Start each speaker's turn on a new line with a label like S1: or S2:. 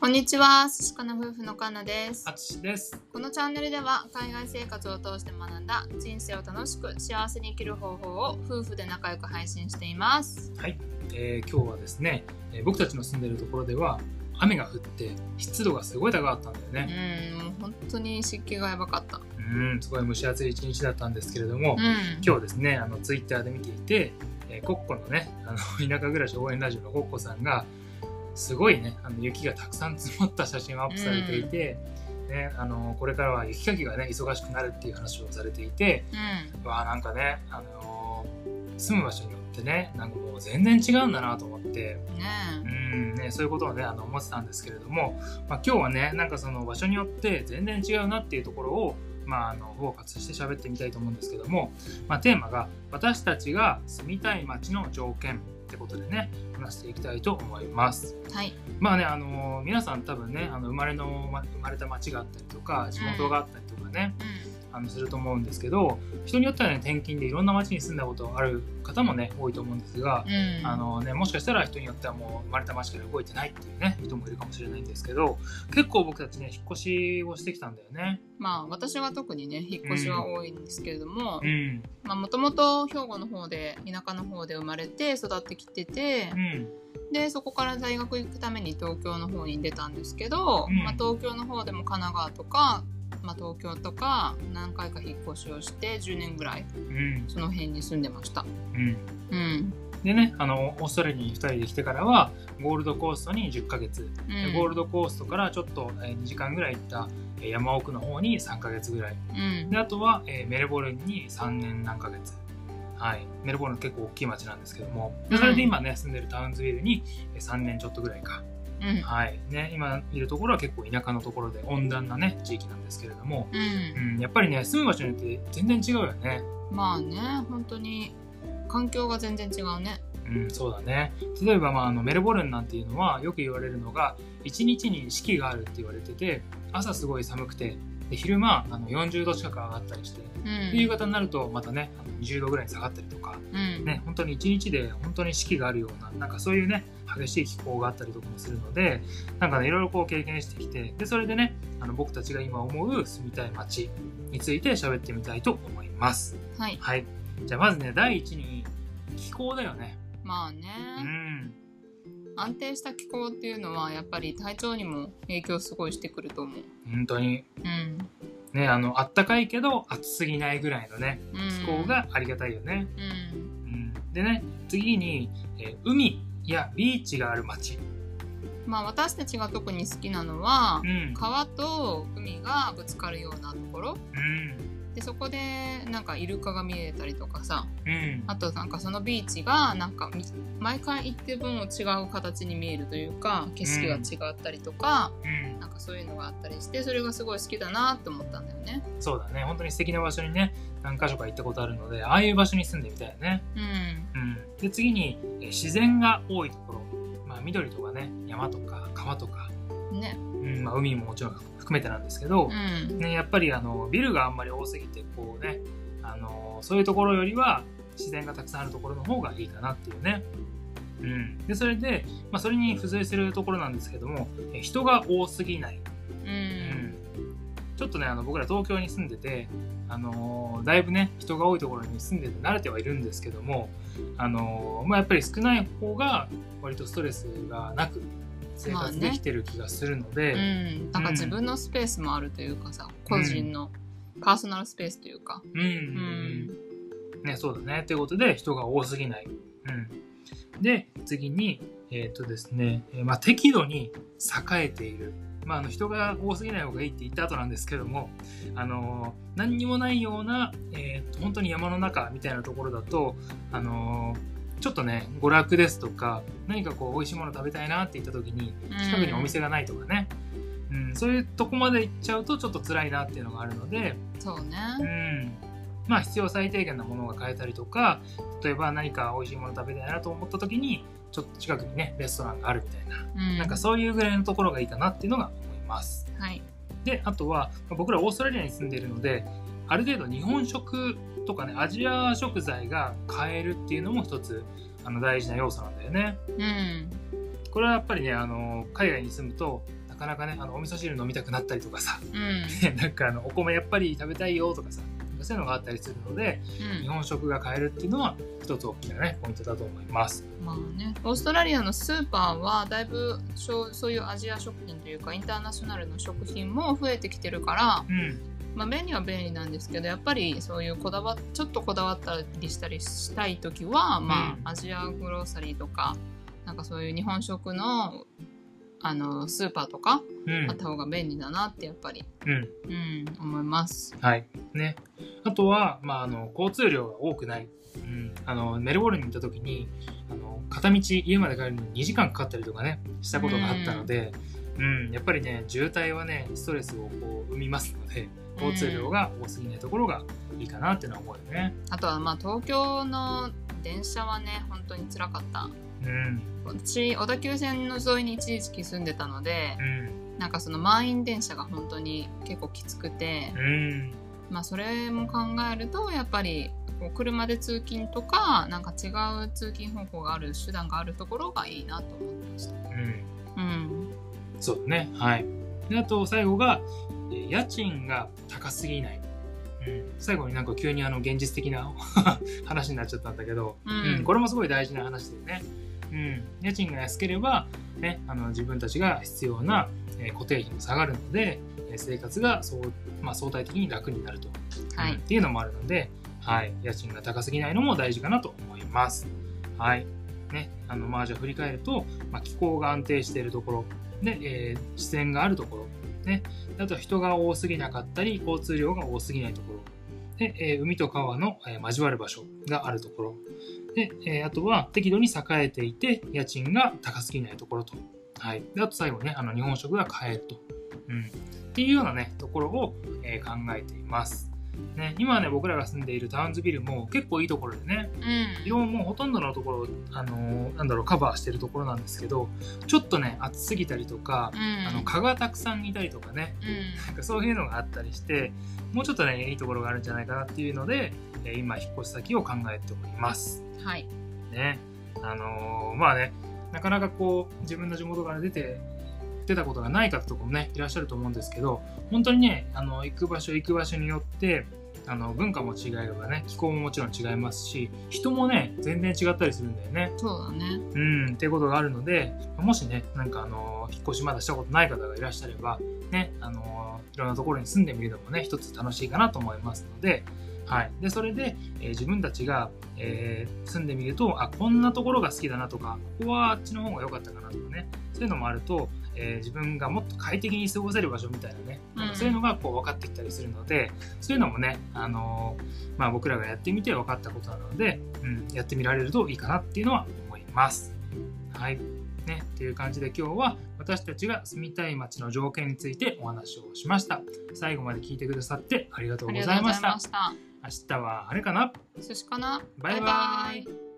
S1: こんにちは、寿司かな夫婦のかなです。
S2: あつしです。
S1: このチャンネルでは海外生活を通して学んだ人生を楽しく幸せに生きる方法を夫婦で仲良く配信しています。
S2: はい、えー今日はですね、えー僕たちの住んでるところでは雨が降って湿度がすごい高かったんだよ
S1: う
S2: ね。
S1: ん、もう本当に湿気がやばかった。
S2: うん、すごい蒸し暑い一日だったんですけれども、
S1: うん。
S2: 今日ですね、あのツイッターで見ていて、えーコッコのね、あの田舎暮らし応援ラジオのコッコさんがすごいね、あの雪がたくさん積もった写真をアップされていて。ね、あのこれからは雪かきがね忙しくなるっていう話をされていて、
S1: う
S2: わあなんかね、あの住む場所によってねなんかもう全然違うんだなと思って。うんね、そういうことをねあの思ってたんですけれども、まあ、今日はねなんかその場所によって全然違うなっていうところを、まあ、あのフォーカスして喋ってみたいと思うんですけども、まあ、テーマが「私たちが住みたい街の条件」ってことでね話していきたいと思います。
S1: え。はい。
S2: まあねあの皆さん多分ねあの生まれのま生まれた町があったりとか地元があったりとかね、あのすると思うんですけど人によってはね転勤でいろんな町に住んだことある方もね多いと思うんですが、
S1: うん。うん。
S2: あのね、もしかしたら人によってはもう生まれた町から動いてないっていうね人もいるかもしれないんですけど結構僕たちね引っ越しをしてきたんだよね。
S1: まあ私は特にね、引っ越しは多いんですけれどももともと兵庫の方で、田舎の方で生まれて育ってきてて
S2: う、ん
S1: でそこから大学行くために東京の方に出たんですけど、
S2: うん
S1: まあ、東京の方でも神奈川とか、まあ、東京とか何回か引っ越しをして10年ぐらい
S2: うん。
S1: その辺に住んでました。
S2: うん。
S1: うん。
S2: でねあのオーストラリアに2人で来てからはゴールドコーストに10ヶ月、
S1: うん。
S2: でゴールドコーストからちょっと、えー2時間ぐらい行ったえー山奥の方に3ヶ月ぐらい。
S1: うん。
S2: であとは、えーメルボルンに3年何ヶ月。はい、メルボルン結構大きい町なんですけども。でそれで今ね住んでるタウンズビルにえー3年ちょっとぐらいか
S1: うん。
S2: はい。ね、今いるところは結構田舎のところで温暖なね地域なんですけれども、
S1: うん。
S2: うん、やっぱりね住む場所によって全然違うよね。
S1: まあね本当に環境が全然違うね。
S2: うん、そうだね。例えば、まあ、あのメルボルンなんていうのはよく言われるのが1日に四季があるって言われてて朝すごい寒くてで昼間あの40度近く上がったりして、
S1: うん。
S2: で夕方になるとまたねあの20度ぐらいに下がったりとか、
S1: うん。
S2: ね、本当に1日で本当に四季があるようななんかそういうね激しい気候があったりとかもするのでなんかねいろいろこう経験してきてでそれでねあの僕たちが今思う住みたい街について喋ってみたいと思います。
S1: はい。
S2: はい。じゃあまずね第一に気候だよね。
S1: まあね、
S2: うん
S1: 安定した気候っていうのはやっぱり体調にも影響すごいしてくると思う。
S2: 本当に。
S1: うん。
S2: ねあのあったかいけど暑すぎないぐらいのね
S1: うん
S2: 気候がありがたいよね、
S1: うん。
S2: うん、でね次に、えー海やビーチがある街。
S1: まあ私たちが特に好きなのは
S2: うん。
S1: 川と海がぶつかるようなところ。
S2: うん
S1: でそこでなんかイルカが見えたりとかさ。
S2: うん。
S1: あとなんかそのビーチがなんかみ毎回行って分違う形に見えるというか景色が違ったりとか、
S2: うん。
S1: なんかそういうのがあったりしてそれがすごい好きだなって思ったんだよね。
S2: そうだね。本当に素敵な場所にね何箇所か行ったことあるのでああいう場所に住んでみたいよね、
S1: うん。
S2: うん、で次にえー自然が多いところ、まあ、緑とかね山とか川とか、
S1: ね
S2: うんまあ、海ももちろん含めてなんですけど
S1: う、ん。
S2: ね、やっぱりあのビルがあんまり多すぎてこうねあのそういうところよりは自然がたくさんあるところの方がいいかなっていうね。うん、でそれで、まあ、それに付随するところなんですけどもえ人が多すぎない、
S1: う
S2: うん。ん、ちょっとねあの僕ら東京に住んでて、あのーだいぶね人が多いところに住んでて慣れてはいるんですけども、あのーまあ、やっぱり少ない方が割とストレスがなく生
S1: まあね
S2: 活できてる気がするので、
S1: うん、なんか自分のスペースもあるというかさ個人のパーソナルスペースというか、
S2: うんうん
S1: うん
S2: ね、そうだね。ということで、人が多すぎない。うん。で、次に、えっ、とですね、えーまあ、適度に栄えている。まあ、あの人が多すぎない方がいいって言った後なんですけども、あのー何にもないような、えーと本当に山の中みたいなところだと、あのーちょっとね、娯楽ですとか、何かこう、美味しいもの食べたいなって言った時に、近くにお店がないとかね、うん、そういうとこまで行っちゃうとちょっと辛いなっていうのがあるので、
S1: そう
S2: う
S1: ね
S2: ん、まあ必要最低限なものが買えたりとか例えば何か美味しいもの食べたいなと思った時にちょっと近くにねレストランがあるみたいな、
S1: うん。
S2: なんかそういうぐらいのところがいいかなっていうのが思います。
S1: はい。
S2: であとはまあ僕らオーストラリアに住んでいるのである程度日本食とかねアジア食材が買えるっていうのも一つあの大事な要素なんだよね。
S1: うん。
S2: これはやっぱりねあの海外に住むとなかかなかねあのお味噌汁飲みたくなったりとかさ
S1: うん。
S2: なんかあのお米やっぱり食べたいよとかさそういうのがあったりするので日本食が買えるっていうのは一つ大きなねポイントだと思います。
S1: まあね、オーストラリアのスーパーはだいぶそうそういうアジア食品というかインターナショナルの食品も増えてきてるから、
S2: うん
S1: まあ、便利は便利なんですけどやっぱりそういうこだわちょっとこだわったりしたりしたい時は、ま
S2: うん
S1: あ、アジアグローサリーとかなんかそういう日本食のあのスーパーとか
S2: うん
S1: あった方が便利だなってやっぱり、
S2: うん
S1: うん、思います。
S2: はい。ね。あとは、まあ、あの、交通量が多くない。うん。あの、メルボルンに行った時に、あの、片道家まで帰るのに2時間かかったりとかね、したことがあったので、うん、やっぱりね、渋滞はね、ストレスをこう生みますので、交通量が多すぎないところがいいかなっていうのは思うよね。
S1: あとはまあ東京の電車はね本当に辛かった。
S2: うん。
S1: 私小田急線の沿いに一時期住んでたので
S2: うん。
S1: なんかその満員電車が本当に結構きつくて、
S2: うん。
S1: まあそれも考えるとやっぱり車で通勤とかなんか違う通勤方法がある手段があるところがいいなと思ってました。
S2: うん。
S1: うん、
S2: そうだね。はい。で、あと最後が、えー家賃が高すぎない。うん、最後になんか急にあの現実的な 話になっちゃったんだけど、
S1: うん
S2: これもすごい大事な話だよね。うん、家賃が安ければ、ね、あの自分たちが必要な、えー固定費も下がるので、えー生活がそう、まあ、相対的に楽になると、
S1: はい
S2: うんっていうのもあるので、はい、家賃が高すぎないのも大事かなと思います。はい。ね、あの、まあ、じゃあ振り返ると、まあ、気候が安定しているところ、で、えー自然があるところ、ね、あとは人が多すぎなかったり、交通量が多すぎないところ、で、えー海と川の、えー交わる場所があるところ、で、えーあとは適度に栄えていて、家賃が高すぎないところと。はい。で、あと最後ね、あの、日本食が買えると。うん。っていうようなね、ところを、えー考えています。ね、今はね、僕らが住んでいるタウンズビルも結構いいところでね、
S1: うん
S2: 色もほとんどのところ、あのーなんだろう、カバーしてるところなんですけど、ちょっとね、暑すぎたりとか、
S1: うん
S2: あの、蚊がたくさんいたりとかね、
S1: うん
S2: なんかそういうのがあったりして、もうちょっとね、いいところがあるんじゃないかなっていうので、えー今、引っ越し先を考えております。
S1: はい
S2: ね。あのーまあね、なかなかこう、自分の地元から出て、出たことがない方とかもね、いらっしゃると思うんですけど、本当にね、あの、行く場所行く場所によって、あの、文化も違えればね、気候ももちろん違いますし、人もね、全然違ったりするんだよね。
S1: そうだね
S2: うん、っていうことがあるので、もしね、なんかあの、引っ越しまだしたことない方がいらっしゃれば、ね、あの、いろんなところに住んでみるのもね、一つ楽しいかなと思いますので、はい。で、それで、えー自分たちが、えー住んでみると、あ、こんなところが好きだなとか、ここはあっちの方が良かったかなとかね、そういうのもあると、えー自分がもっと快適に過ごせる場所みたいなね、なんかそういうのがこう分かってきたりするので、そういうのもね、あのーまあ僕らがやってみて分かったことなので、うん、やってみられるといいかなっていうのは思います。はい。ね、っていう感じで今日は私たちが住みたい街の条件についてお話をしました。最後まで聞いてくださってありがとうご
S1: ざいました。
S2: 明日はあれかな？
S1: 寿司かな？
S2: バイバイ
S1: バイバイ